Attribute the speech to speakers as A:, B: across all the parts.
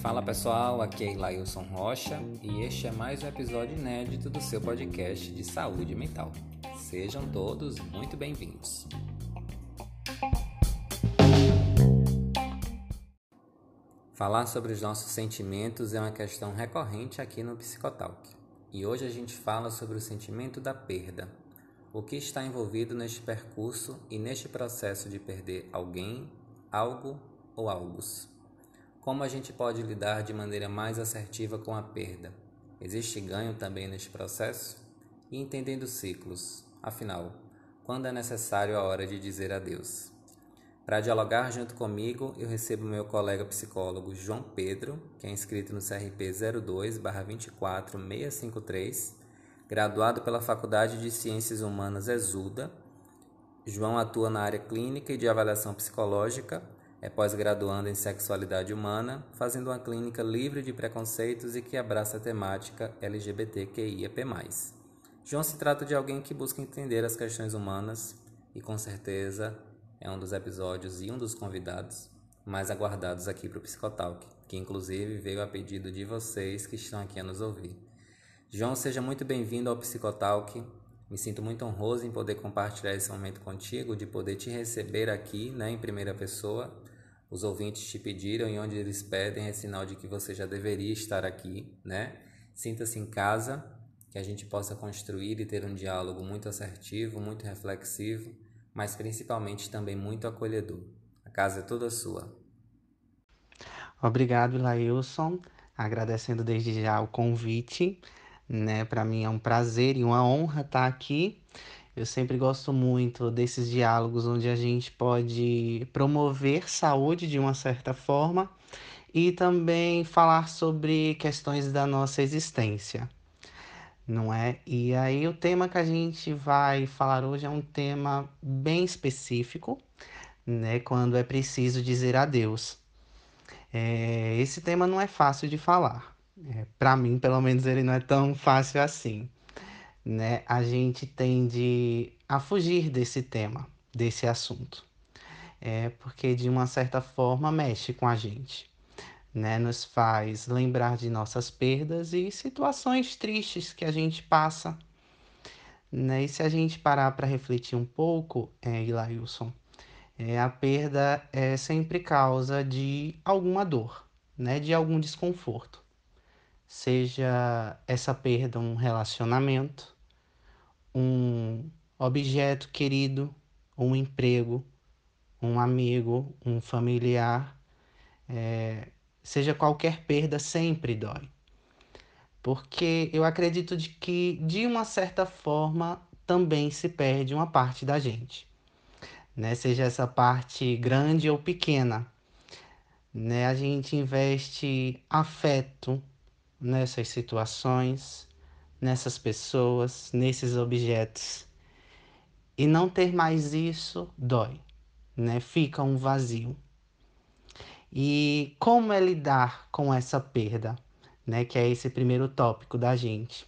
A: Fala pessoal, aqui é Ilailson Rocha e este é mais um episódio inédito do seu podcast de saúde mental. Sejam todos muito bem-vindos. Falar sobre os nossos sentimentos é uma questão recorrente aqui no Psicotalk. E hoje a gente fala sobre o sentimento da perda. O que está envolvido neste percurso e neste processo de perder alguém, algo ou algos. Como a gente pode lidar de maneira mais assertiva com a perda? Existe ganho também neste processo? E entendendo ciclos, afinal, quando é necessário a hora de dizer adeus? Para dialogar junto comigo, eu recebo meu colega psicólogo João Pedro, que é inscrito no CRP 02-24653, graduado pela Faculdade de Ciências Humanas Exuda. João atua na área clínica e de avaliação psicológica, é pós-graduando em sexualidade humana, fazendo uma clínica livre de preconceitos e que abraça a temática LGBTQIAP+. João se trata de alguém que busca entender as questões humanas e, com certeza, é um dos episódios e um dos convidados mais aguardados aqui para o Psicotalk, que inclusive veio a pedido de vocês que estão aqui a nos ouvir. João, seja muito bem-vindo ao Psicotalk. Me sinto muito honroso em poder compartilhar esse momento contigo, de poder te receber aqui, né, em primeira pessoa. Os ouvintes te pediram e onde eles pedem é sinal de que você já deveria estar aqui, né? Sinta-se em casa, que a gente possa construir e ter um diálogo muito assertivo, muito reflexivo mas principalmente também muito acolhedor. A casa é toda sua.
B: Obrigado, Lailson. Agradecendo desde já o convite. Né? Para mim é um prazer e uma honra estar aqui. Eu sempre gosto muito desses diálogos onde a gente pode promover saúde de uma certa forma e também falar sobre questões da nossa existência não é? E aí o tema que a gente vai falar hoje é um tema bem específico, né? Quando é preciso dizer adeus. É, esse tema não é fácil de falar. É, Para mim, pelo menos, ele não é tão fácil assim. Né? A gente tende a fugir desse tema, desse assunto. É porque de uma certa forma mexe com a gente né, nos faz lembrar de nossas perdas e situações tristes que a gente passa. Né? E se a gente parar para refletir um pouco, é, Ilailson, é, a perda é sempre causa de alguma dor, né, de algum desconforto. Seja essa perda um relacionamento, um objeto querido, um emprego, um amigo, um familiar, é, seja qualquer perda, sempre dói. Porque eu acredito de que, de uma certa forma, também se perde uma parte da gente. Né? Seja essa parte grande ou pequena. Né? A gente investe afeto nessas situações, nessas pessoas, nesses objetos. E não ter mais isso dói, né? Fica um vazio. E como é lidar com essa perda, né? Que é esse primeiro tópico da gente.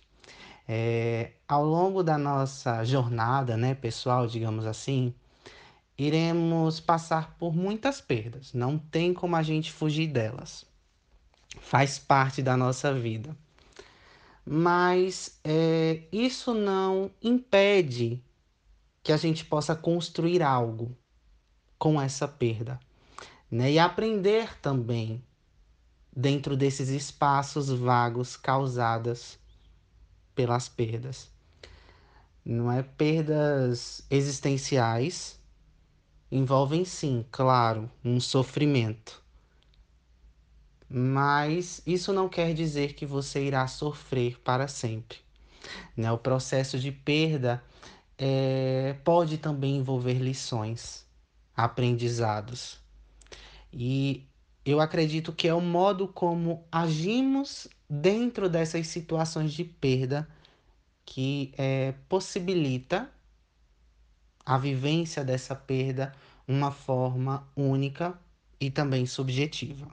B: É, ao longo da nossa jornada, né, pessoal, digamos assim, iremos passar por muitas perdas. Não tem como a gente fugir delas. Faz parte da nossa vida. Mas é, isso não impede que a gente possa construir algo com essa perda né? E aprender também dentro desses espaços vagos causados pelas perdas. Não é perdas existenciais, envolvem sim, claro, um sofrimento. Mas isso não quer dizer que você irá sofrer para sempre. Né? O processo de perda é, pode também envolver lições, aprendizados. E eu acredito que é o modo como agimos dentro dessas situações de perda que é, possibilita a vivência dessa perda uma forma única e também subjetiva.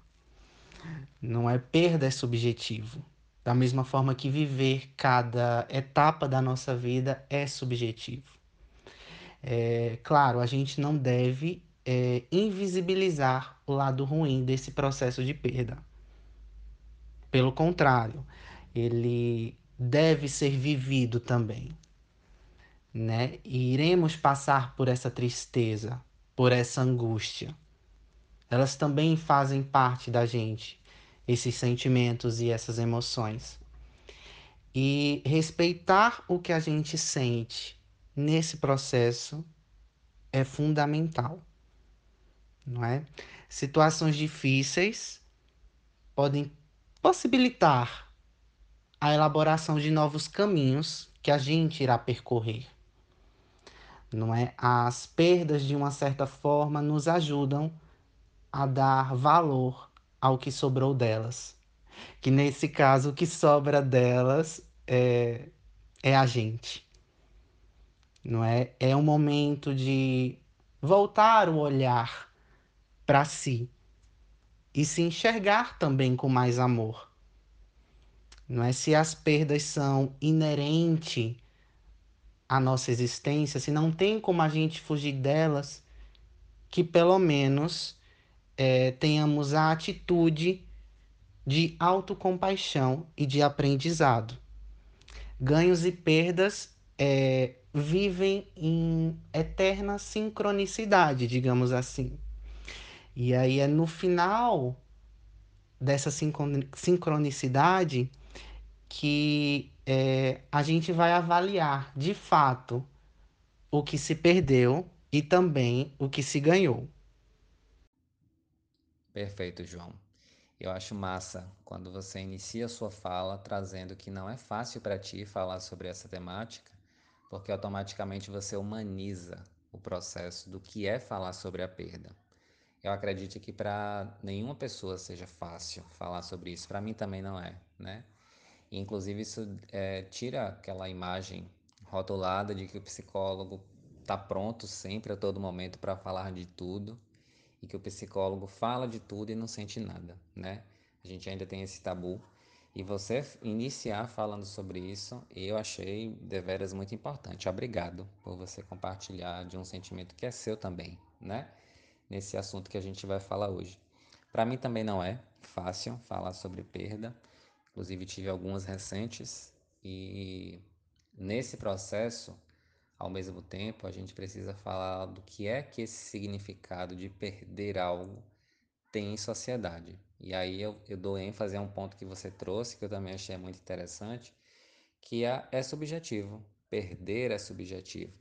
B: Não é perda é subjetivo. Da mesma forma que viver cada etapa da nossa vida é subjetivo. É, claro, a gente não deve é, invisibilizar o lado ruim desse processo de perda. Pelo contrário, ele deve ser vivido também. Né? E iremos passar por essa tristeza, por essa angústia. Elas também fazem parte da gente, esses sentimentos e essas emoções. E respeitar o que a gente sente nesse processo é fundamental, não é? Situações difíceis podem possibilitar a elaboração de novos caminhos que a gente irá percorrer. Não é? As perdas de uma certa forma nos ajudam a dar valor ao que sobrou delas. Que nesse caso o que sobra delas é, é a gente. Não é? É um momento de voltar o olhar para si e se enxergar também com mais amor. Não é se as perdas são inerentes à nossa existência, se não tem como a gente fugir delas, que pelo menos é, tenhamos a atitude de autocompaixão e de aprendizado. Ganhos e perdas é, vivem em eterna sincronicidade, digamos assim. E aí é no final dessa sincronicidade que é, a gente vai avaliar de fato o que se perdeu e também o que se ganhou.
A: Perfeito, João. Eu acho massa quando você inicia a sua fala trazendo que não é fácil para ti falar sobre essa temática, porque automaticamente você humaniza o processo do que é falar sobre a perda. Eu acredito que para nenhuma pessoa seja fácil falar sobre isso. Para mim também não é, né? E, inclusive isso é, tira aquela imagem rotulada de que o psicólogo está pronto sempre a todo momento para falar de tudo e que o psicólogo fala de tudo e não sente nada, né? A gente ainda tem esse tabu. E você iniciar falando sobre isso, eu achei deveras muito importante. Obrigado por você compartilhar de um sentimento que é seu também, né? Nesse assunto que a gente vai falar hoje. Para mim também não é fácil falar sobre perda. Inclusive tive algumas recentes e nesse processo ao mesmo tempo, a gente precisa falar do que é que esse significado de perder algo tem em sociedade. E aí eu, eu dou ênfase a um ponto que você trouxe, que eu também achei muito interessante, que é, é subjetivo. Perder é subjetivo.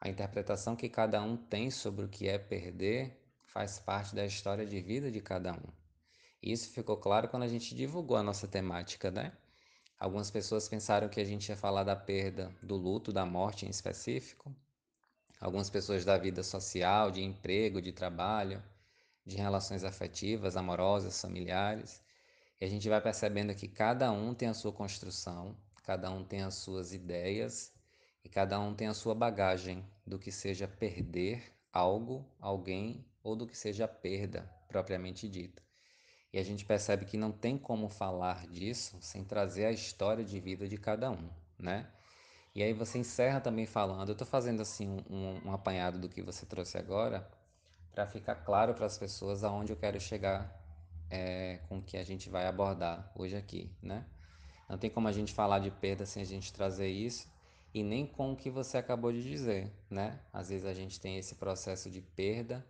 A: A interpretação que cada um tem sobre o que é perder faz parte da história de vida de cada um. Isso ficou claro quando a gente divulgou a nossa temática, né? Algumas pessoas pensaram que a gente ia falar da perda, do luto, da morte em específico. Algumas pessoas da vida social, de emprego, de trabalho, de relações afetivas, amorosas, familiares. E a gente vai percebendo que cada um tem a sua construção, cada um tem as suas ideias e cada um tem a sua bagagem do que seja perder algo, alguém ou do que seja perda propriamente dita. E a gente percebe que não tem como falar disso sem trazer a história de vida de cada um, né? E aí você encerra também falando, eu estou fazendo assim um, um, apanhado do que você trouxe agora, para ficar claro para as pessoas aonde eu quero chegar é, com o que a gente vai abordar hoje aqui, né? Não tem como a gente falar de perda sem a gente trazer isso e nem com o que você acabou de dizer, né? Às vezes a gente tem esse processo de perda,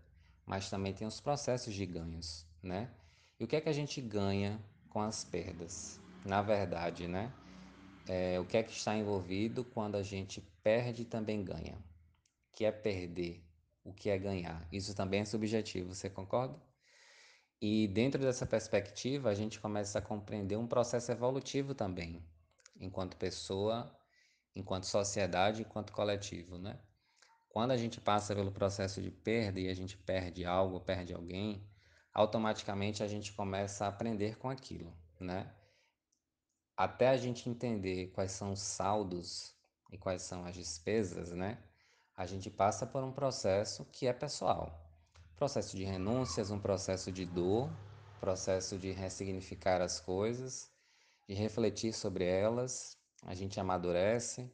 A: mas também tem os processos de ganhos, né? E o que é que a gente ganha com as perdas? Na verdade, né? É, o que é que está envolvido quando a gente perde também ganha? O que é perder? O que é ganhar? Isso também é subjetivo, você concorda? E dentro dessa perspectiva, a gente começa a compreender um processo evolutivo também, enquanto pessoa, enquanto sociedade, enquanto coletivo, né? Quando a gente passa pelo processo de perda e a gente perde algo, perde alguém, automaticamente a gente começa a aprender com aquilo, né? Até a gente entender quais são os saldos e quais são as despesas, né? A gente passa por um processo que é pessoal. Processo de renúncias, um processo de dor, processo de ressignificar as coisas, de refletir sobre elas, a gente amadurece,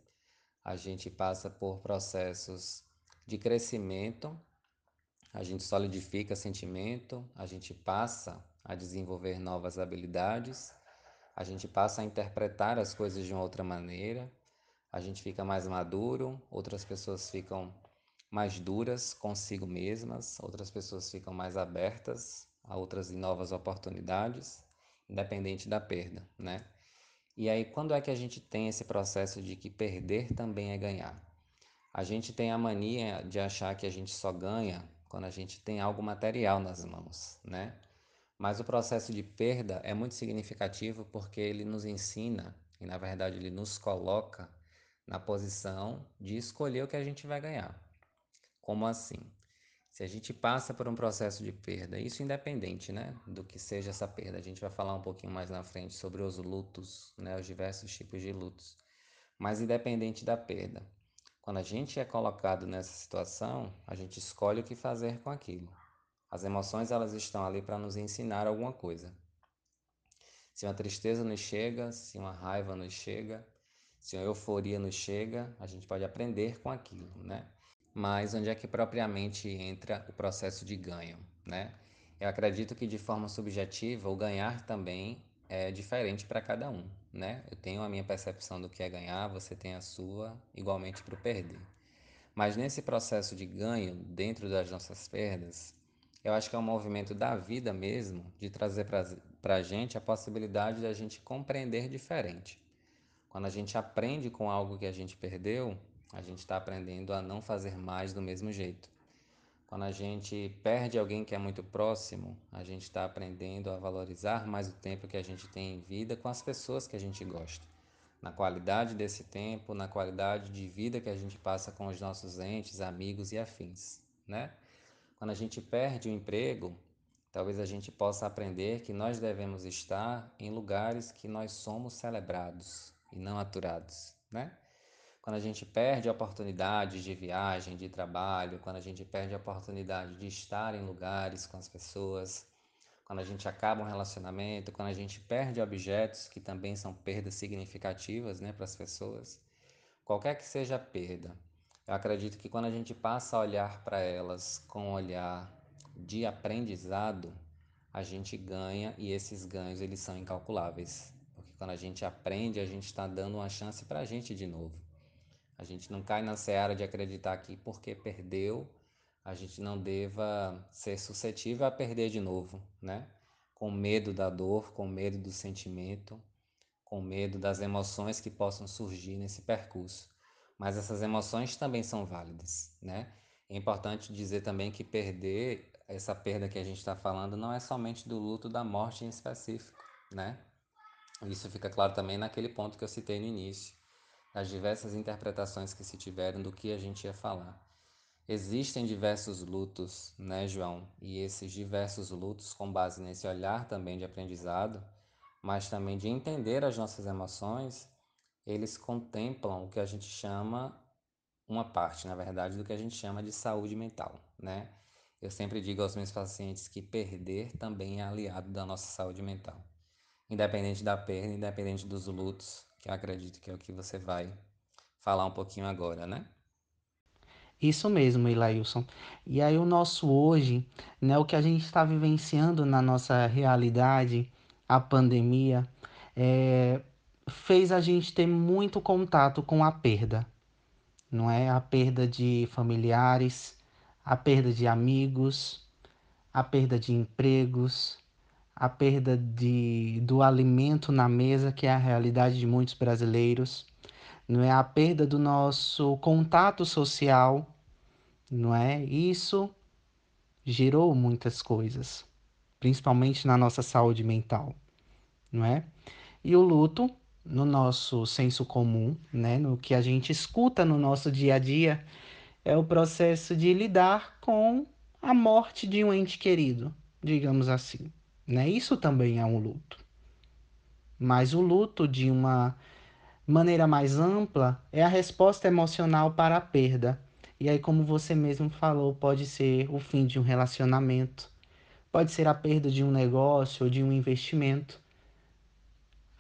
A: a gente passa por processos de crescimento a gente solidifica sentimento, a gente passa a desenvolver novas habilidades, a gente passa a interpretar as coisas de uma outra maneira, a gente fica mais maduro, outras pessoas ficam mais duras consigo mesmas, outras pessoas ficam mais abertas a outras e novas oportunidades, independente da perda, né? E aí, quando é que a gente tem esse processo de que perder também é ganhar? A gente tem a mania de achar que a gente só ganha quando a gente tem algo material nas mãos, né? Mas o processo de perda é muito significativo porque ele nos ensina e, na verdade, ele nos coloca na posição de escolher o que a gente vai ganhar. Como assim? Se a gente passa por um processo de perda, isso independente, né, do que seja essa perda, a gente vai falar um pouquinho mais na frente sobre os lutos, né, os diversos tipos de lutos. Mas independente da perda, quando a gente é colocado nessa situação, a gente escolhe o que fazer com aquilo. As emoções elas estão ali para nos ensinar alguma coisa. Se uma tristeza nos chega, se uma raiva nos chega, se uma euforia nos chega, a gente pode aprender com aquilo, né? Mas onde é que propriamente entra o processo de ganho, né? Eu acredito que de forma subjetiva o ganhar também é diferente para cada um, né? Eu tenho a minha percepção do que é ganhar, você tem a sua, igualmente para o perder. Mas nesse processo de ganho, dentro das nossas perdas, eu acho que é um movimento da vida mesmo de trazer para a gente a possibilidade da gente compreender diferente. Quando a gente aprende com algo que a gente perdeu, a gente está aprendendo a não fazer mais do mesmo jeito. Quando a gente perde alguém que é muito próximo, a gente está aprendendo a valorizar mais o tempo que a gente tem em vida com as pessoas que a gente gosta. Na qualidade desse tempo, na qualidade de vida que a gente passa com os nossos entes, amigos e afins, né? Quando a gente perde o emprego, talvez a gente possa aprender que nós devemos estar em lugares que nós somos celebrados e não aturados, né? Quando a gente perde oportunidades de viagem, de trabalho, quando a gente perde a oportunidade de estar em lugares com as pessoas, quando a gente acaba um relacionamento, quando a gente perde objetos que também são perdas significativas, né, para as pessoas, qualquer que seja a perda, eu acredito que quando a gente passa a olhar para elas com um olhar de aprendizado, a gente ganha e esses ganhos eles são incalculáveis. Porque quando a gente aprende, a gente está dando uma chance para a gente de novo. A gente não cai na seara de acreditar que porque perdeu, a gente não deva ser suscetível a perder de novo, né? Com medo da dor, com medo do sentimento, com medo das emoções que possam surgir nesse percurso mas essas emoções também são válidas, né? É importante dizer também que perder, essa perda que a gente está falando, não é somente do luto da morte em específico, né? Isso fica claro também naquele ponto que eu citei no início, das diversas interpretações que se tiveram do que a gente ia falar. Existem diversos lutos, né, João? E esses diversos lutos, com base nesse olhar também de aprendizado, mas também de entender as nossas emoções, eles contemplam o que a gente chama uma parte, na verdade, do que a gente chama de saúde mental, né? Eu sempre digo aos meus pacientes que perder também é aliado da nossa saúde mental. Independente da perda, independente dos lutos, que eu acredito que é o que você vai falar um pouquinho agora, né?
B: Isso mesmo, Ilailson. E aí o nosso hoje, né, o que a gente está vivenciando na nossa realidade, a pandemia, é, fez a gente ter muito contato com a perda, não é? A perda de familiares, a perda de amigos, a perda de empregos, a perda de, do alimento na mesa, que é a realidade de muitos brasileiros, não é? A perda do nosso contato social, não é? Isso gerou muitas coisas, principalmente na nossa saúde mental, não é? E o luto no nosso senso comum, né, no que a gente escuta no nosso dia a dia, é o processo de lidar com a morte de um ente querido, digamos assim. Né? Isso também é um luto. Mas o luto, de uma maneira mais ampla, é a resposta emocional para a perda. E aí, como você mesmo falou, pode ser o fim de um relacionamento, pode ser a perda de um negócio ou de um investimento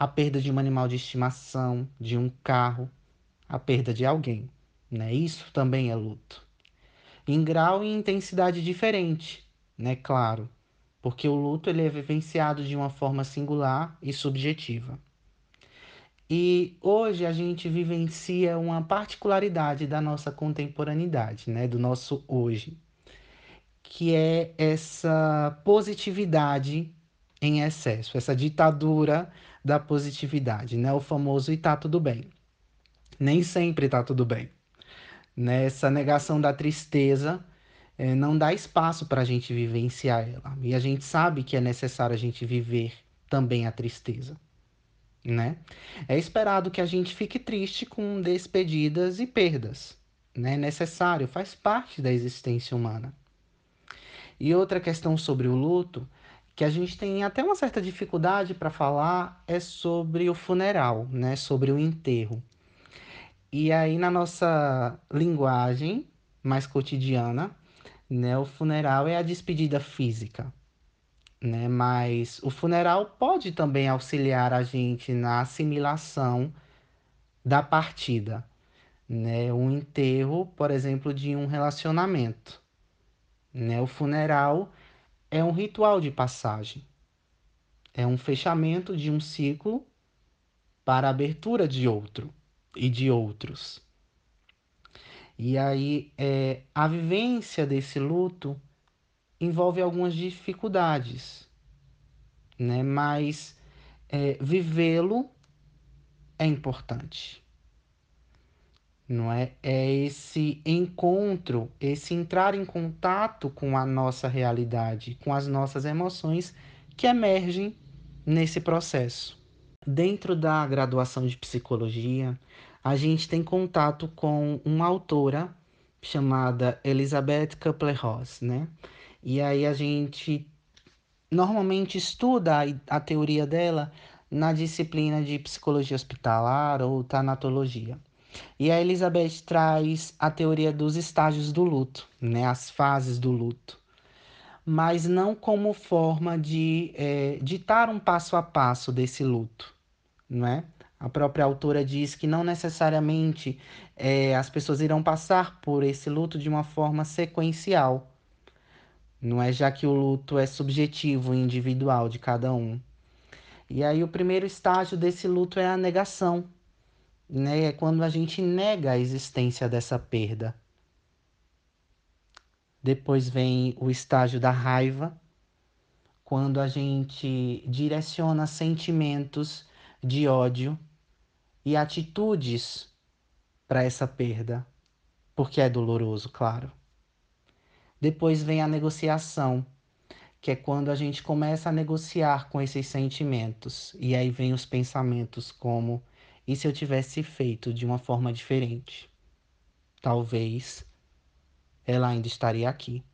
B: a perda de um animal de estimação, de um carro, a perda de alguém. Né? Isso também é luto. em grau e intensidade diferente, né? Claro, porque o luto ele é vivenciado de uma forma singular e subjetiva. E hoje a gente vivencia uma particularidade da nossa contemporaneidade, né? Do nosso hoje, que é essa positividade em excesso, essa ditadura da positividade, né? O famoso e tá tudo bem. Nem sempre tá tudo bem. Né? Essa negação da tristeza é, não dá espaço para a gente vivenciar ela. E a gente sabe que é necessário a gente viver também a tristeza. Né? É esperado que a gente fique triste com despedidas e perdas. Né? É necessário, faz parte da existência humana. E outra questão sobre o luto, que a gente tem até uma certa dificuldade para falar, é sobre o funeral, né? sobre o enterro. E aí, na nossa linguagem mais cotidiana, né, o funeral é a despedida física. Né? Mas o funeral pode também auxiliar a gente na assimilação da partida. Né? O enterro, por exemplo, de um relacionamento. Né? O funeral é um ritual de passagem. É um fechamento de um ciclo para a abertura de outro e de outros. E aí, é, a vivência desse luto envolve algumas dificuldades, né? Mas é, vivê-lo é importante. Não é? É esse encontro, esse entrar em contato com a nossa realidade, com as nossas emoções que emergem nesse processo. Dentro da graduação de psicologia, a gente tem contato com uma autora chamada Elizabeth Kubler-Ross, né? E aí a gente normalmente estuda a, a teoria dela na disciplina de psicologia hospitalar ou tanatologia. E a Elizabeth traz a teoria dos estágios do luto, né? As fases do luto mas não como forma de é, ditar um passo a passo desse luto, não é? A própria autora diz que não necessariamente é, as pessoas irão passar por esse luto de uma forma sequencial, não é? Já que o luto é subjetivo e individual de cada um. E aí o primeiro estágio desse luto é a negação, né? É quando a gente nega a existência dessa perda. Depois vem o estágio da raiva, quando a gente direciona sentimentos de ódio e atitudes para essa perda, porque é doloroso, claro. Depois vem a negociação, que é quando a gente começa a negociar com esses sentimentos, e aí vem os pensamentos como: e se eu tivesse feito de uma forma diferente? Talvez ela ainda estaria aqui.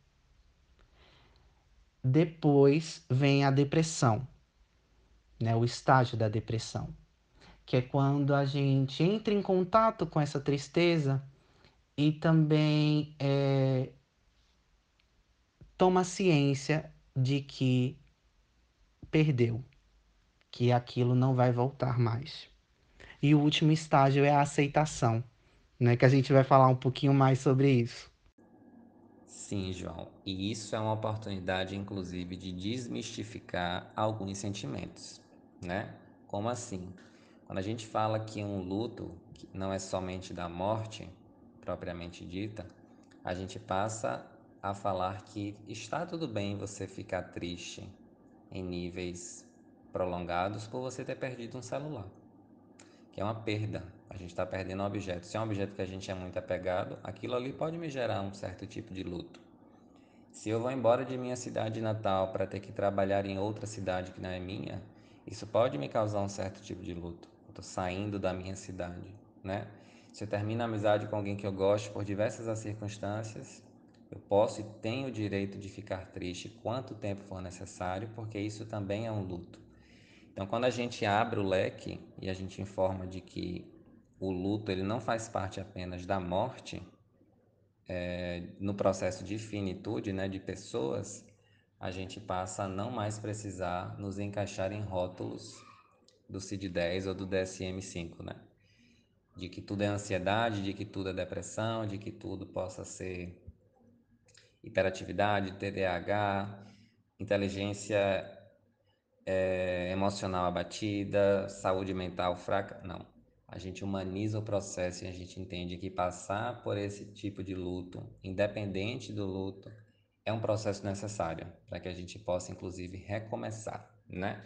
B: Depois vem a depressão, né, o estágio da depressão, que é quando a gente entra em contato com essa tristeza e também é, toma ciência de que perdeu, que aquilo não vai voltar mais. E o último estágio é a aceitação, né, que a gente vai falar um pouquinho mais sobre isso.
A: Sim, João, e isso é uma oportunidade, inclusive, de desmistificar alguns sentimentos, né? Como assim? Quando a gente fala que um luto não é somente da morte, propriamente dita, a gente passa a falar que está tudo bem você ficar triste em níveis prolongados por você ter perdido um celular, que é uma perda, a gente está perdendo um objeto. Se é um objeto que a gente é muito apegado, aquilo ali pode me gerar um certo tipo de luto. Se eu vou embora de minha cidade natal para ter que trabalhar em outra cidade que não é minha, isso pode me causar um certo tipo de luto. Eu estou saindo da minha cidade, né? Se eu termino a amizade com alguém que eu gosto por diversas circunstâncias, eu posso e tenho o direito de ficar triste quanto tempo for necessário, porque isso também é um luto. Então, quando a gente abre o leque e a gente informa de que o luto ele não faz parte apenas da morte, é, no processo de finitude né, de pessoas, a gente passa a não mais precisar nos encaixar em rótulos do CID-10 ou do DSM-5, né? De que tudo é ansiedade, de que tudo é depressão, de que tudo possa ser hiperatividade, TDAH, inteligência é, emocional abatida, saúde mental fraca. Não. A gente humaniza o processo e a gente entende que passar por esse tipo de luto, independente do luto, é um processo necessário para que a gente possa, inclusive, recomeçar, né?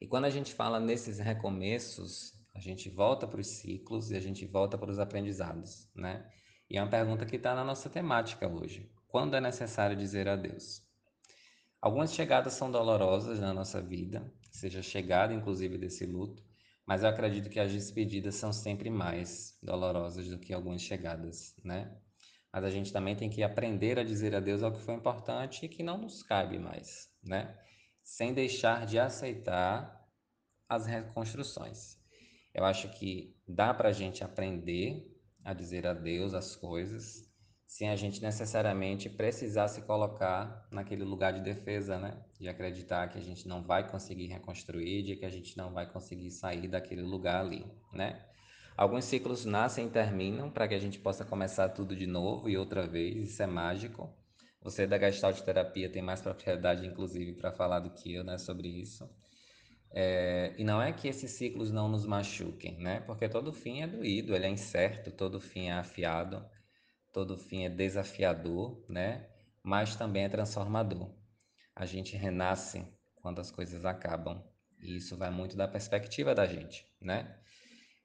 A: E quando a gente fala nesses recomeços, a gente volta para os ciclos e a gente volta para os aprendizados, né? E é uma pergunta que está na nossa temática hoje. Quando é necessário dizer adeus? Algumas chegadas são dolorosas na nossa vida, seja chegada inclusive desse luto, mas eu acredito que as despedidas são sempre mais dolorosas do que algumas chegadas, né? Mas a gente também tem que aprender a dizer adeus ao que foi importante e que não nos cabe mais, né? Sem deixar de aceitar as reconstruções. Eu acho que dá para a gente aprender a dizer adeus às coisas sem a gente necessariamente precisar se colocar naquele lugar de defesa, né? De acreditar que a gente não vai conseguir reconstruir, de que a gente não vai conseguir sair daquele lugar ali, né? Alguns ciclos nascem e terminam para que a gente possa começar tudo de novo e outra vez, isso é mágico. Você da Gestalt Terapia tem mais propriedade, inclusive, para falar do que eu, né, sobre isso. É, e não é que esses ciclos não nos machuquem, né? Porque todo fim é doído, ele é incerto, todo fim é afiado todo fim é desafiador, né? Mas também é transformador. A gente renasce quando as coisas acabam. E isso vai muito da perspectiva da gente, né?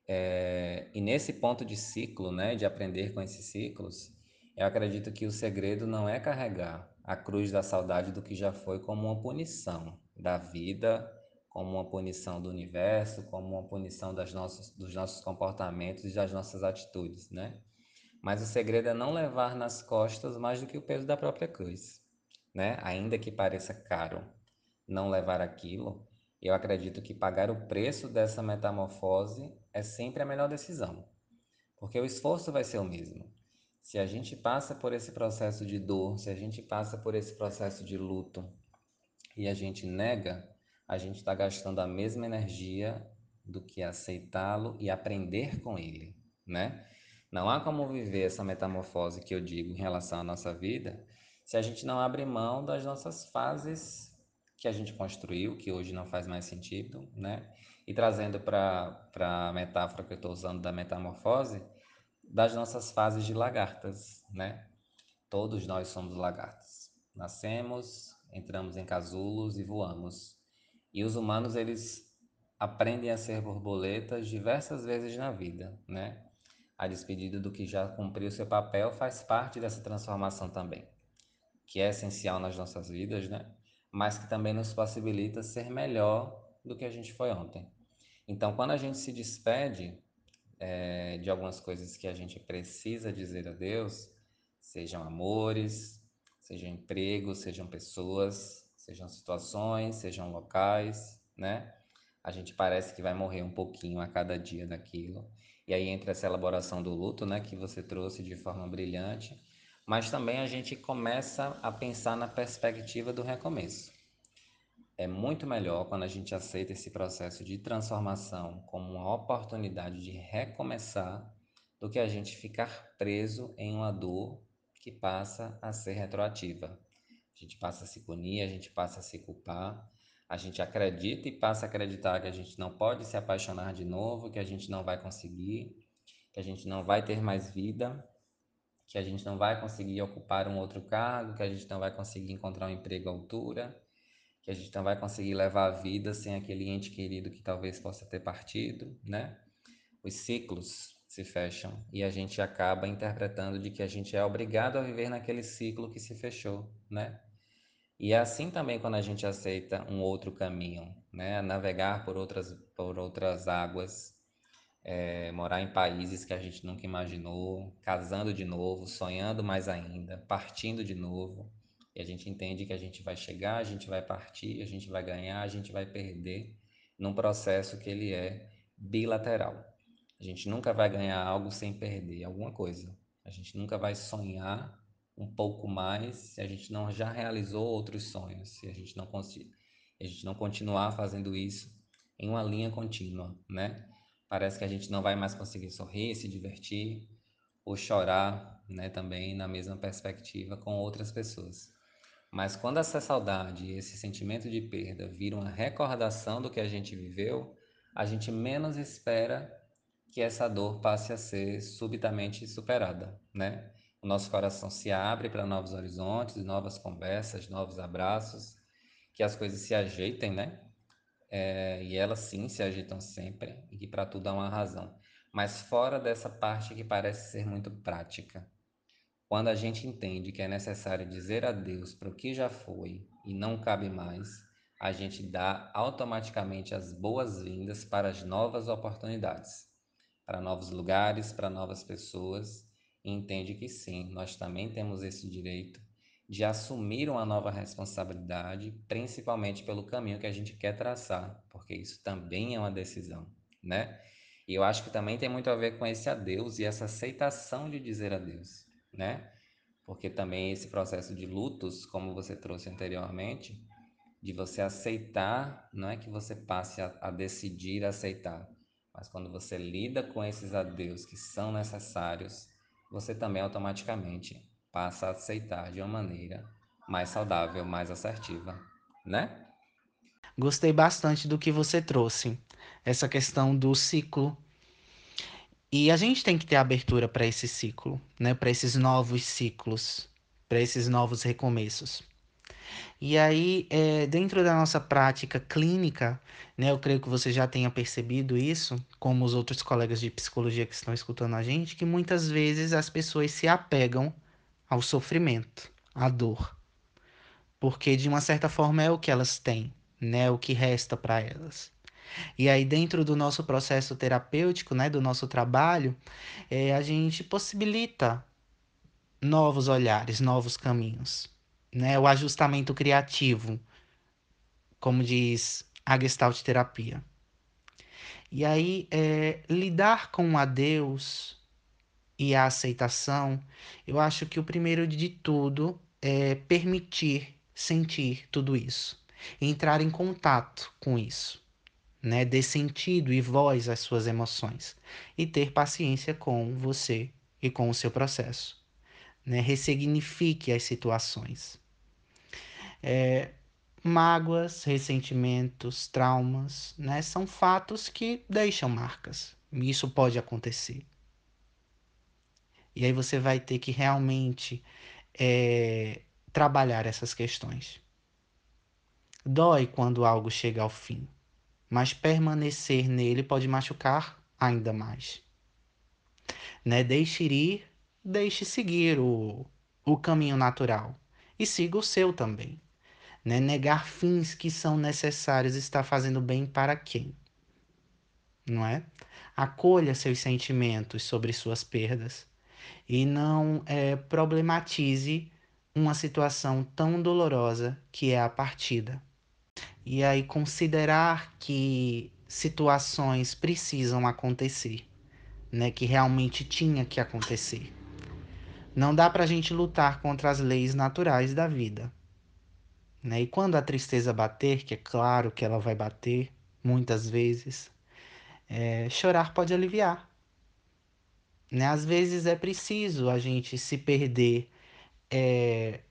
A: É, e nesse ponto de ciclo, né, de aprender com esses ciclos, eu acredito que o segredo não é carregar a cruz da saudade do que já foi como uma punição da vida, como uma punição do universo, como uma punição das nossas, dos nossos comportamentos e das nossas atitudes, né? Mas o segredo é não levar nas costas mais do que o peso da própria cruz, né? Ainda que pareça caro não levar aquilo, eu acredito que pagar o preço dessa metamorfose é sempre a melhor decisão, porque o esforço vai ser o mesmo. Se a gente passa por esse processo de dor, se a gente passa por esse processo de luto e a gente nega, a gente está gastando a mesma energia do que aceitá-lo e aprender com ele, né? Não há como viver essa metamorfose que eu digo em relação à nossa vida se a gente não abre mão das nossas fases que a gente construiu, que hoje não faz mais sentido, né? E trazendo para a metáfora que eu estou usando da metamorfose, das nossas fases de lagartas, né? Todos nós somos lagartas. Nascemos, entramos em casulos e voamos. E os humanos, eles aprendem a ser borboletas diversas vezes na vida, né? a despedida do que já cumpriu seu papel faz parte dessa transformação também, que é essencial nas nossas vidas, né? Mas que também nos possibilita ser melhor do que a gente foi ontem. Então, quando a gente se despede é, de algumas coisas que a gente precisa dizer a Deus, sejam amores, sejam empregos, sejam pessoas, sejam situações, sejam locais, né? A gente parece que vai morrer um pouquinho a cada dia daquilo. E aí entra essa elaboração do luto, né, que você trouxe de forma brilhante, mas também a gente começa a pensar na perspectiva do recomeço. É muito melhor quando a gente aceita esse processo de transformação como uma oportunidade de recomeçar do que a gente ficar preso em uma dor que passa a ser retroativa. A gente passa a se punir, a gente passa a se culpar, a gente acredita e passa a acreditar que a gente não pode se apaixonar de novo, que a gente não vai conseguir, que a gente não vai ter mais vida, que a gente não vai conseguir ocupar um outro cargo, que a gente não vai conseguir encontrar um emprego à altura, que a gente não vai conseguir levar a vida sem aquele ente querido que talvez possa ter partido, né? Os ciclos se fecham e a gente acaba interpretando de que a gente é obrigado a viver naquele ciclo que se fechou, né? E é assim também quando a gente aceita um outro caminho, né? Navegar por outras, por outras águas, é, morar em países que a gente nunca imaginou, casando de novo, sonhando mais ainda, partindo de novo. E a gente entende que a gente vai chegar, a gente vai partir, a gente vai ganhar, a gente vai perder, num processo que ele é bilateral. A gente nunca vai ganhar algo sem perder alguma coisa. A gente nunca vai sonhar um pouco mais se a gente não já realizou outros sonhos, se a gente não a gente não continuar fazendo isso em uma linha contínua, né? Parece que a gente não vai mais conseguir sorrir, se divertir, ou chorar, né, também na mesma perspectiva com outras pessoas. Mas quando essa saudade, esse sentimento de perda vira uma recordação do que a gente viveu, a gente menos espera que essa dor passe a ser subitamente superada, né? O nosso coração se abre para novos horizontes, novas conversas, novos abraços, que as coisas se ajeitem, né? É, e elas sim se ajeitam sempre, e que para tudo há uma razão. Mas fora dessa parte que parece ser muito prática. Quando a gente entende que é necessário dizer adeus para o que já foi e não cabe mais, a gente dá automaticamente as boas-vindas para as novas oportunidades para novos lugares, para novas pessoas, e entende que sim, nós também temos esse direito de assumir uma nova responsabilidade, principalmente pelo caminho que a gente quer traçar, porque isso também é uma decisão, né? E eu acho que também tem muito a ver com esse adeus e essa aceitação de dizer adeus, né? Porque também esse processo de lutos, como você trouxe anteriormente, de você aceitar, não é que você passe a, a decidir aceitar, mas quando você lida com esses adeus que são necessários, você também automaticamente passa a aceitar de uma maneira mais saudável, mais assertiva, né?
B: Gostei bastante do que você trouxe, essa questão do ciclo. E a gente tem que ter abertura para esse ciclo, né? Para esses novos ciclos, para esses novos recomeços. E aí, é, dentro da nossa prática clínica, né, eu creio que você já tenha percebido isso, como os outros colegas de psicologia que estão escutando a gente, que muitas vezes as pessoas se apegam ao sofrimento, à dor. Porque de uma certa forma é o que elas têm, né, o que resta para elas. E aí, dentro do nosso processo terapêutico, né, do nosso trabalho, é, a gente possibilita novos olhares, novos caminhos né, o ajustamento criativo, como diz a Gestalt terapia. E aí, é, lidar com o adeus e a aceitação, eu acho que o primeiro de tudo é permitir sentir tudo isso, entrar em contato com isso, né, dê sentido e voz às suas emoções e ter paciência com você e com o seu processo, né, ressignifique as situações. É, mágoas, ressentimentos, traumas, né? São fatos que deixam marcas. Isso pode acontecer. E aí você vai ter que realmente é, trabalhar essas questões. Dói quando algo chega ao fim, mas permanecer nele pode machucar ainda mais. Né? Deixe ir, deixe seguir o, o caminho natural e siga o seu também. Né? Negar fins que são necessários está fazendo bem para quem? Não é? Acolha seus sentimentos sobre suas perdas e não é, problematize uma situação tão dolorosa que é a partida. E aí considerar que situações precisam acontecer, né? Que realmente tinha que acontecer. Não dá para a gente lutar contra as leis naturais da vida. Né? E quando a tristeza bater, que é claro que ela vai bater muitas vezes, é, chorar pode aliviar. Né? Às vezes é preciso a gente se perder é,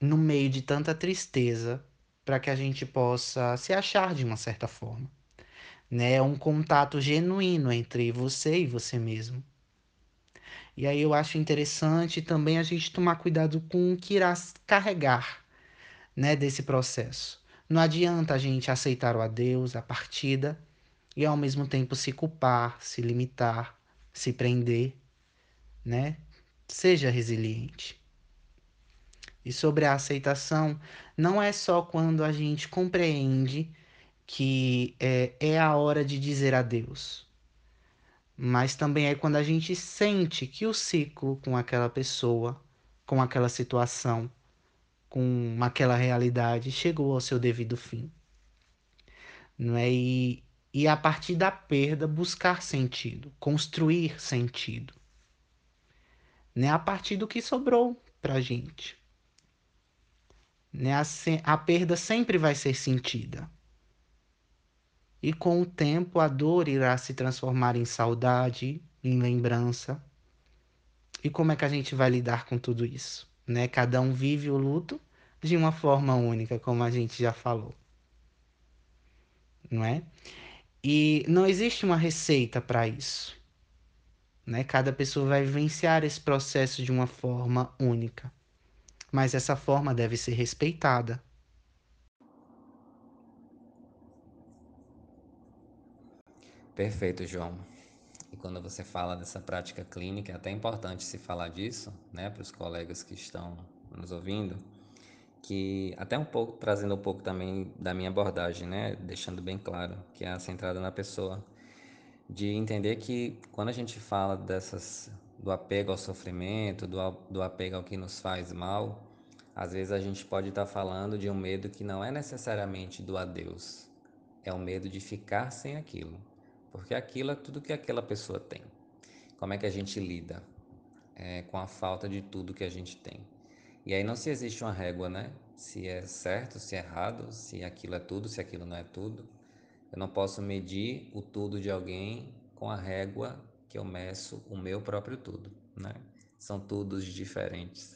B: no meio de tanta tristeza para que a gente possa se achar de uma certa forma. Né? É um contato genuíno entre você e você mesmo. E aí eu acho interessante também a gente tomar cuidado com o que irá carregar né, desse processo. Não adianta a gente aceitar o adeus, a partida, e ao mesmo tempo se culpar, se limitar, se prender, né? Seja resiliente. E sobre a aceitação, não é só quando a gente compreende que é, é a hora de dizer adeus, mas também é quando a gente sente que o ciclo com aquela pessoa, com aquela situação, com aquela realidade chegou ao seu devido fim. Não é? E, e a partir da perda buscar sentido, construir sentido. Né? A partir do que sobrou para gente. Né? A, a perda sempre vai ser sentida. E com o tempo a dor irá se transformar em saudade, em lembrança, E como é que a gente vai lidar com tudo isso? Né? Cada um vive o luto de uma forma única, como a gente já falou. Não é? E não existe uma receita para isso. Né? Cada pessoa vai vivenciar esse processo de uma forma única. Mas essa forma deve ser respeitada.
A: Perfeito, João. E quando você fala dessa prática clínica, é até importante se falar disso, né, para os colegas que estão nos ouvindo, que até um pouco trazendo um pouco também da minha abordagem, né, deixando bem claro que é centrada na pessoa, de entender que quando a gente fala dessas do apego ao sofrimento, do, do apego ao que nos faz mal, às vezes a gente pode estar falando de um medo que não é necessariamente do adeus, é o medo de ficar sem aquilo, porque aquilo é tudo que aquela pessoa tem. Como é que a gente lida é, com a falta de tudo que a gente tem? E aí não se existe uma régua, né? Se é certo, se é errado, se aquilo é tudo, se aquilo não é tudo. Eu não posso medir o tudo de alguém com a régua que eu meço o meu próprio tudo, né? São tudos diferentes.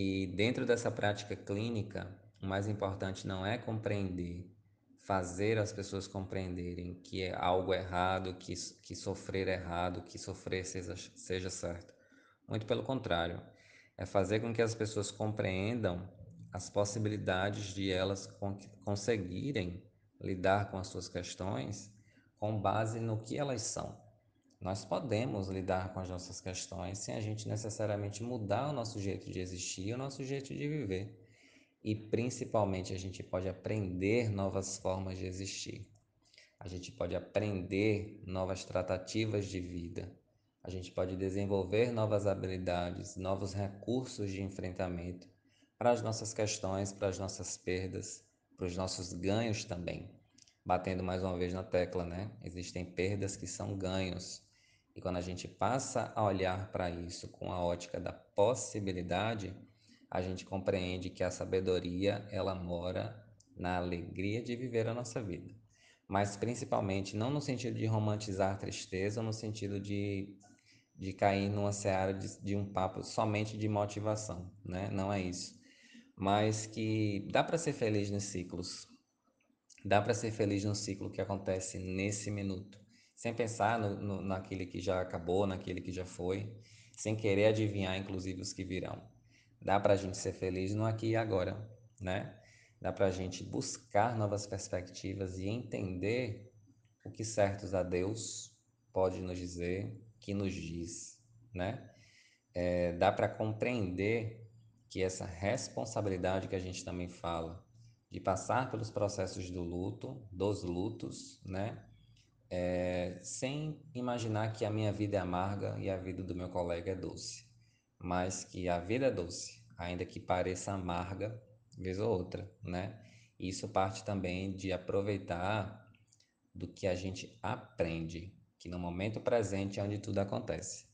A: E dentro dessa prática clínica, o mais importante não é compreender, fazer as pessoas compreenderem que é algo errado, que, que sofrer é errado, que sofrer seja, seja certo. Muito pelo contrário, é fazer com que as pessoas compreendam as possibilidades de elas conseguirem lidar com as suas questões com base no que elas são. Nós podemos lidar com as nossas questões sem a gente necessariamente mudar o nosso jeito de existir, o nosso jeito de viver. E principalmente a gente pode aprender novas formas de existir. A gente pode aprender novas tratativas de vida. A gente pode desenvolver novas habilidades, novos recursos de enfrentamento para as nossas questões, para as nossas perdas, para os nossos ganhos também. Batendo mais uma vez na tecla, né? Existem perdas que são ganhos. E quando a gente passa a olhar para isso com a ótica da possibilidade, a gente compreende que a sabedoria ela mora na alegria de viver a nossa vida. Mas principalmente não no sentido de romantizar a tristeza, no sentido de, de cair numa seara de, de um papo somente de motivação, né? Não é isso mas que dá para ser feliz nos ciclos. Dá para ser feliz no ciclo que acontece nesse minuto, sem pensar no, no, naquele que já acabou, naquele que já foi, sem querer adivinhar, inclusive, os que virão. Dá para a gente ser feliz no aqui e agora, né? Dá para a gente buscar novas perspectivas e entender o que certos a Deus pode nos dizer, que nos diz, né? É, dá para compreender que essa responsabilidade que a gente também fala de passar pelos processos do luto, dos lutos, né? É, sem imaginar que a minha vida é amarga e a vida do meu colega é doce, mas que a vida é doce, ainda que pareça amarga, vez ou outra, né? Isso parte também de aproveitar do que a gente aprende, que no momento presente é onde tudo acontece.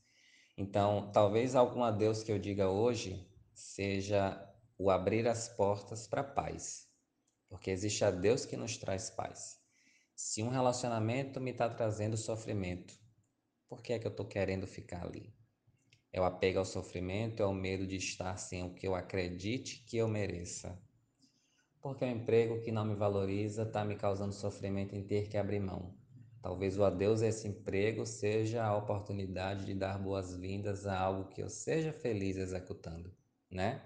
A: Então, talvez algum adeus que eu diga hoje seja o abrir as portas para paz, porque existe a Deus que nos traz paz. Se um relacionamento me está trazendo sofrimento, por que é que eu estou querendo ficar ali? É o apego ao sofrimento, é o medo de estar sem o que eu acredite que eu mereça. Porque o emprego que não me valoriza está me causando sofrimento em ter que abrir mão. Talvez o adeus a esse emprego seja a oportunidade de dar boas-vindas a algo que eu seja feliz executando né?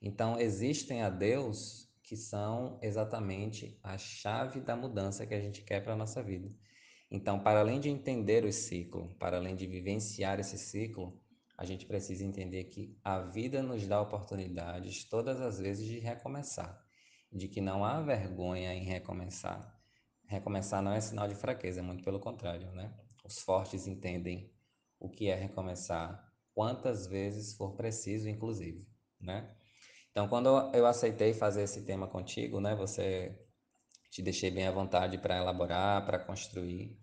A: Então, existem a Deus que são exatamente a chave da mudança que a gente quer para a nossa vida. Então, para além de entender o ciclo, para além de vivenciar esse ciclo, a gente precisa entender que a vida nos dá oportunidades todas as vezes de recomeçar, de que não há vergonha em recomeçar. Recomeçar não é sinal de fraqueza, muito pelo contrário, né? Os fortes entendem o que é recomeçar, quantas vezes for preciso, inclusive né? Então, quando eu aceitei fazer esse tema contigo, né, você te deixei bem à vontade para elaborar, para construir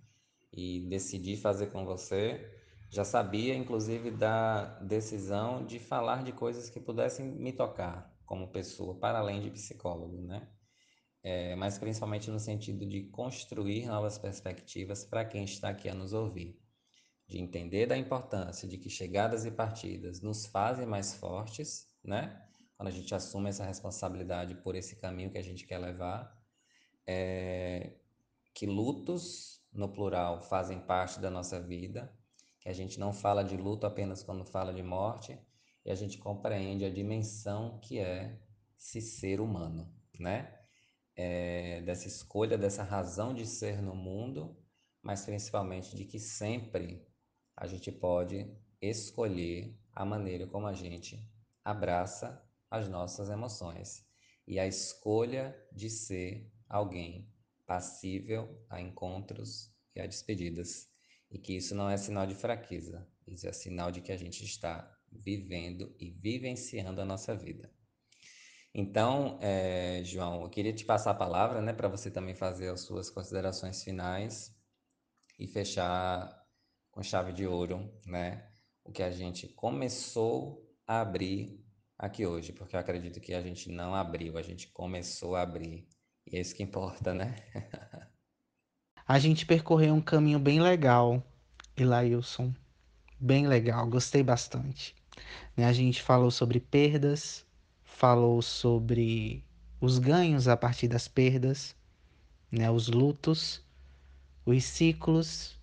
A: e decidi fazer com você. Já sabia, inclusive, da decisão de falar de coisas que pudessem me tocar como pessoa, para além de psicólogo, né? É, mas principalmente no sentido de construir novas perspectivas para quem está aqui a nos ouvir de entender da importância de que chegadas e partidas nos fazem mais fortes, né? Quando a gente assume essa responsabilidade por esse caminho que a gente quer levar, é, que lutos, no plural, fazem parte da nossa vida, que a gente não fala de luto apenas quando fala de morte, e a gente compreende a dimensão que é se ser humano, né? É, dessa escolha, dessa razão de ser no mundo, mas principalmente de que sempre a gente pode escolher a maneira como a gente abraça as nossas emoções e a escolha de ser alguém passível a encontros e a despedidas. E que isso não é sinal de fraqueza, isso é sinal de que a gente está vivendo e vivenciando a nossa vida. Então, é, João, eu queria te passar a palavra, né, para você também fazer as suas considerações finais e fechar com chave de ouro, né? O que a gente começou a abrir aqui hoje, porque eu acredito que a gente não abriu, a gente começou a abrir. E é isso que importa, né?
B: a gente percorreu um caminho bem legal, Ilailson. Bem legal, gostei bastante. Né? A gente falou sobre perdas, falou sobre os ganhos a partir das perdas, né? os lutos, os ciclos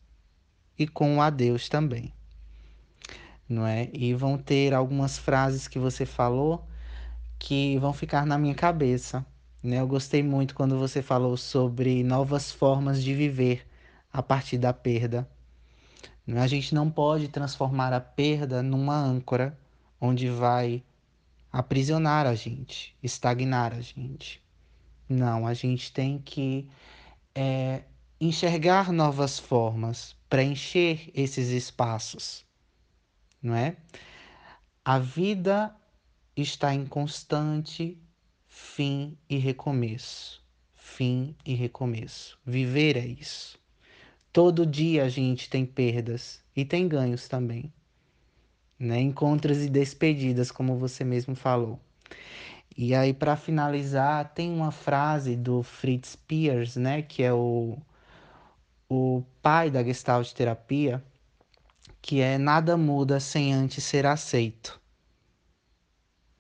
B: e com o adeus também. Não é? E vão ter algumas frases que você falou que vão ficar na minha cabeça. Né? Eu gostei muito quando você falou sobre novas formas de viver a partir da perda. A gente não pode transformar a perda numa âncora onde vai aprisionar a gente, estagnar a gente. Não, a gente tem que é, enxergar novas formas, preencher esses espaços, não é? A vida está em constante fim e recomeço, fim e recomeço. Viver é isso. Todo dia a gente tem perdas e tem ganhos também, né? Encontros e despedidas, como você mesmo falou. E aí, para finalizar, tem uma frase do Fritz Pierce, né, que é o o pai da Gestalt terapia, que é nada muda sem antes ser aceito.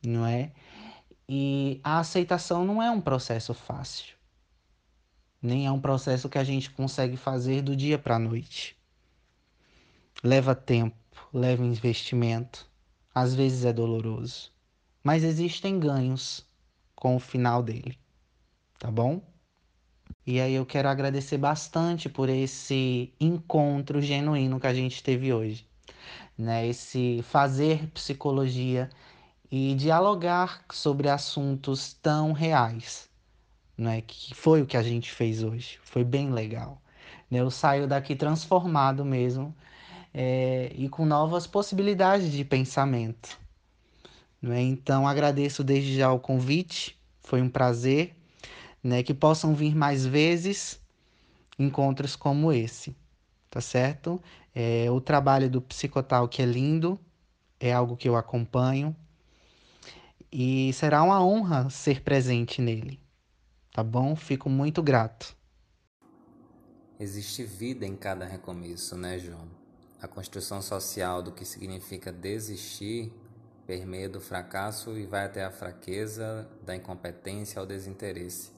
B: Não é? E a aceitação não é um processo fácil. Nem é um processo que a gente consegue fazer do dia para a noite. Leva tempo, leva investimento, às vezes é doloroso, mas existem ganhos com o final dele. Tá bom? E aí eu quero agradecer bastante por esse encontro genuíno que a gente teve hoje, né? Esse fazer psicologia e dialogar sobre assuntos tão reais, né? Que foi o que a gente fez hoje. Foi bem legal. Né? Eu saio daqui transformado mesmo é, e com novas possibilidades de pensamento. Né? Então agradeço desde já o convite. Foi um prazer né? Que possam vir mais vezes encontros como esse, tá certo? É, o trabalho do Psicotal que é lindo, é algo que eu acompanho e será uma honra ser presente nele, tá bom? Fico muito grato.
A: Existe vida em cada recomeço, né, João? A construção social do que significa desistir permeia do fracasso e vai até a fraqueza, da incompetência ao desinteresse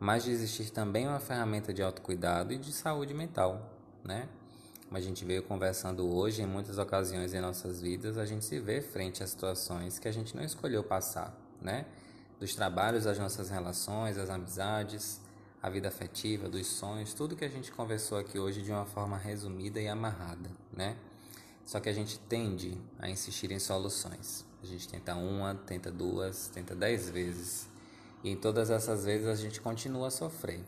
A: mas desistir também é uma ferramenta de autocuidado e de saúde mental, né? Como a gente veio conversando hoje, em muitas ocasiões em nossas vidas, a gente se vê frente a situações que a gente não escolheu passar, né? Dos trabalhos, das nossas relações, das amizades, a vida afetiva, dos sonhos, tudo que a gente conversou aqui hoje de uma forma resumida e amarrada, né? Só que a gente tende a insistir em soluções. A gente tenta uma, tenta duas, tenta dez vezes e em todas essas vezes a gente continua a sofrer.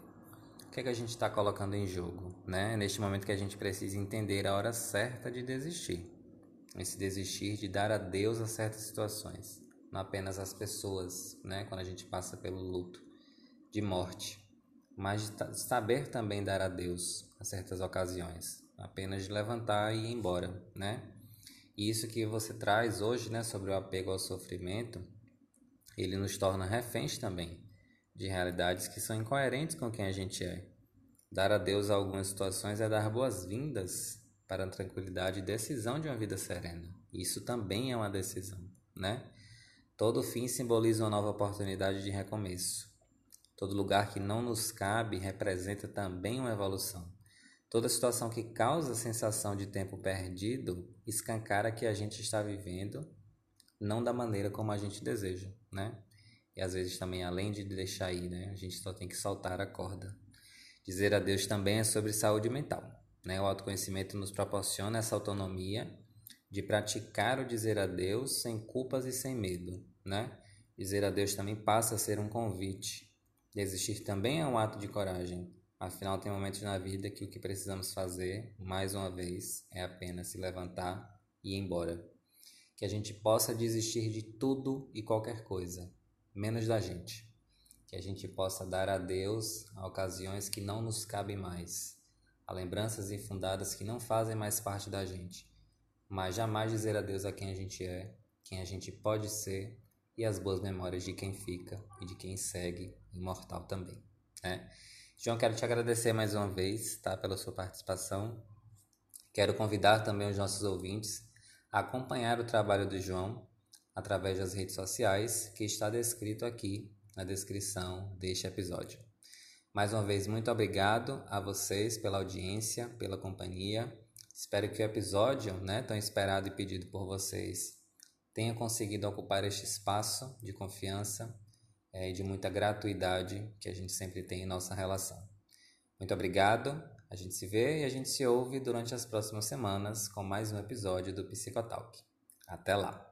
A: O que é que a gente está colocando em jogo? Né? Neste momento que a gente precisa entender a hora certa de desistir. Esse desistir de dar adeus a certas situações. Não apenas às pessoas, né? quando a gente passa pelo luto de morte. Mas de saber também dar adeus a certas ocasiões. Apenas de levantar e ir embora. Né? E isso que você traz hoje né, sobre o apego ao sofrimento ele nos torna reféns também de realidades que são incoerentes com quem a gente é. Dar a algumas situações é dar boas-vindas para a tranquilidade e decisão de uma vida serena. Isso também é uma decisão, né? Todo fim simboliza uma nova oportunidade de recomeço. Todo lugar que não nos cabe representa também uma evolução. Toda situação que causa sensação de tempo perdido escancara que a gente está vivendo não da maneira como a gente deseja, né? E às vezes também, além de deixar ir, né? A gente só tem que soltar a corda. Dizer adeus também é sobre saúde mental. Né? O autoconhecimento nos proporciona essa autonomia de praticar o dizer adeus sem culpas e sem medo. Né? Dizer adeus também passa a ser um convite. Desistir também é um ato de coragem. Afinal, tem momentos na vida que o que precisamos fazer, mais uma vez, é apenas se levantar e ir embora. Que a gente possa desistir de tudo e qualquer coisa, menos da gente. Que a gente possa dar adeus a ocasiões que não nos cabem mais, a lembranças infundadas que não fazem mais parte da gente, mas jamais dizer adeus a quem a gente é, quem a gente pode ser e as boas memórias de quem fica e de quem segue imortal também. Né? João, quero te agradecer mais uma vez tá, pela sua participação. Quero convidar também os nossos ouvintes a acompanhar o trabalho do João através das redes sociais que está descrito aqui na descrição deste episódio. Mais uma vez, muito obrigado a vocês pela audiência, pela companhia. Espero que o episódio, né, tão esperado e pedido por vocês, tenha conseguido ocupar este espaço de confiança é, e de muita gratuidade que a gente sempre tem em nossa relação. Muito obrigado. A gente se vê e a gente se ouve durante as próximas semanas com mais um episódio do Psicotalk. Até lá!